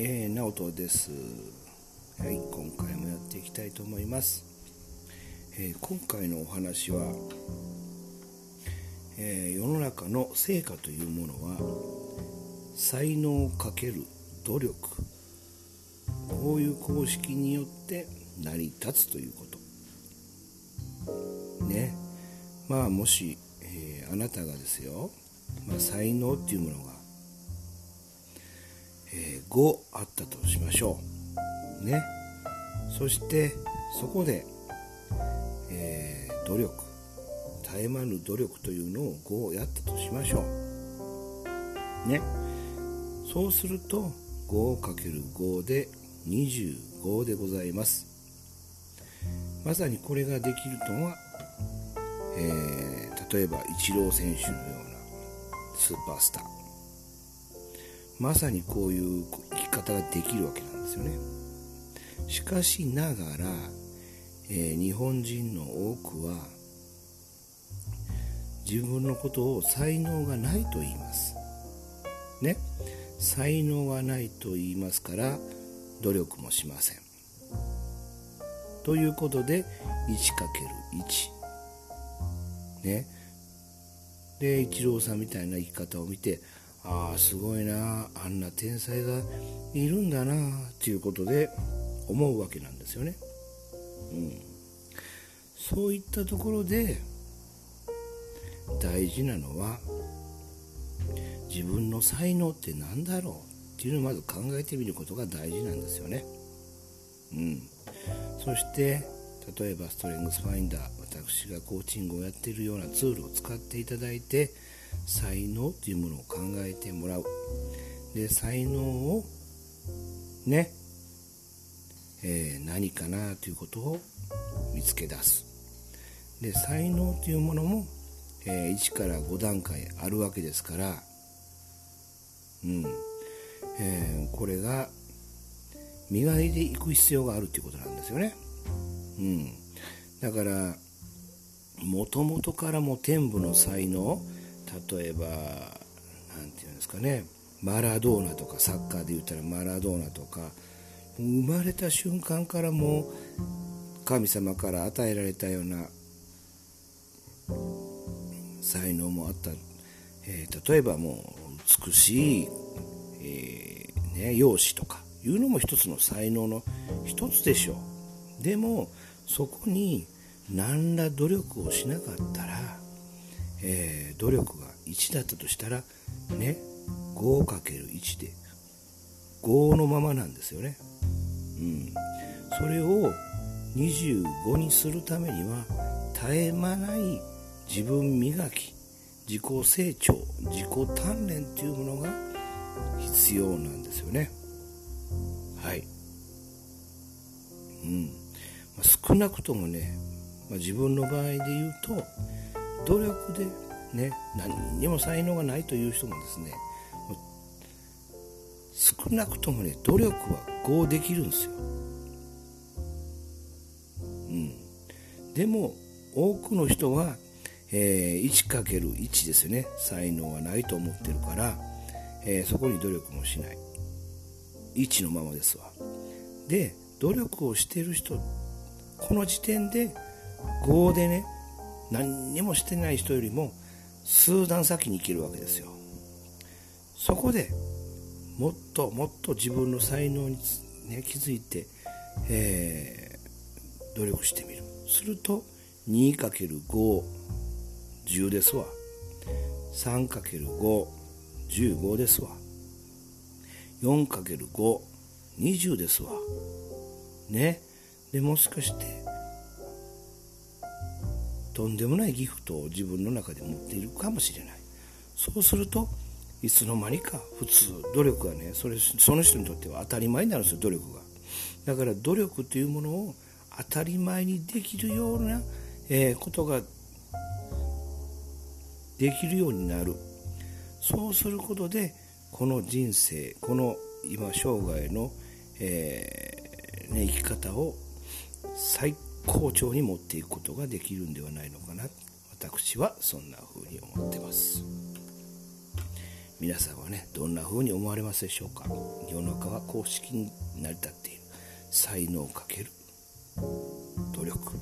えー、直人です。はい、今回もやっていきたいと思います。えー、今回のお話は、えー、世の中の成果というものは、才能かける努力、こういう公式によって成り立つということ。ね。まあ、もし、えあなたがですよ、まあ、才能っていうものがえー、5あったとしましょう。ね。そしてそこで、えー、努力絶え間ぬ努力というのを5をやったとしましょう。ね。そうすると 5×5 で25でございます。まさにこれができるとは、えー、例えばイチロー選手のようなスーパースター。まさにこういう生き方ができるわけなんですよね。しかしながら、えー、日本人の多くは自分のことを才能がないと言います。ね。才能がないと言いますから努力もしません。ということで 1×1 ね。でイチローさんみたいな生き方を見てああすごいなあんな天才がいるんだなっていうことで思うわけなんですよね。うん、そういったところで大事なのは自分の才能って何だろうっていうのをまず考えてみることが大事なんですよね。うん、そして例えばストレングスファインダー私がコーチングをやっているようなツールを使っていただいて才能というものを考えてもらう。で才能をね、えー、何かなということを見つけ出す。で才能というものも、えー、1から5段階あるわけですからうん。えー、これが磨いていく必要があるということなんですよね。うん、だからもともとからも天部の才能例えば何て言うんですかねマラドーナとかサッカーで言ったらマラドーナとか生まれた瞬間からもう神様から与えられたような才能もあった、えー、例えばもう美しい、えー、ね、容姿とかいうのも一つの才能の一つでしょう。でもそこに何ら努力をしなかったらえー、努力が1だったとしたらね 5×1 で5のままなんですよね。うん、それを25にするためには絶え間ない自分磨き自己成長自己鍛錬っていうものが必要なんですよね。はい。うん、ま、少なくともね、まあ、自分の場合で言うと努力でね何にも才能がないという人もですね少なくともね努力は5できるんですよ、うん、でも多くの人は、えー、1×1 ですよね。才能はないと思ってるから、えー、そこに努力もしない。1のままですわ。で努力をしてる人この時点で5でね何にもしてない人よりも数段先に生きるわけですよ。そこでもっともっと自分の才能に、ね、気づいて、えー、努力してみる。すると 2×510 ですわ。3×515 ですわ。4×520 ですわ。ね。でもしかしてとんでもないギフトを自分の中で持っているかもしれない。そうするといつの間にか普通努力がねそれその人にとっては当たり前になるんですよ努力が。だから努力というものを当たり前にできるような、えー、ことができるようになる。そうすることでこの人生この今生涯の、えーね、生き方を最好調に持っていくことができるんではないのかな。私はそんな風に思ってます。皆さんはねどんな風に思われますでしょうか？世の中は公式に成り立っている。才能をかける。努力。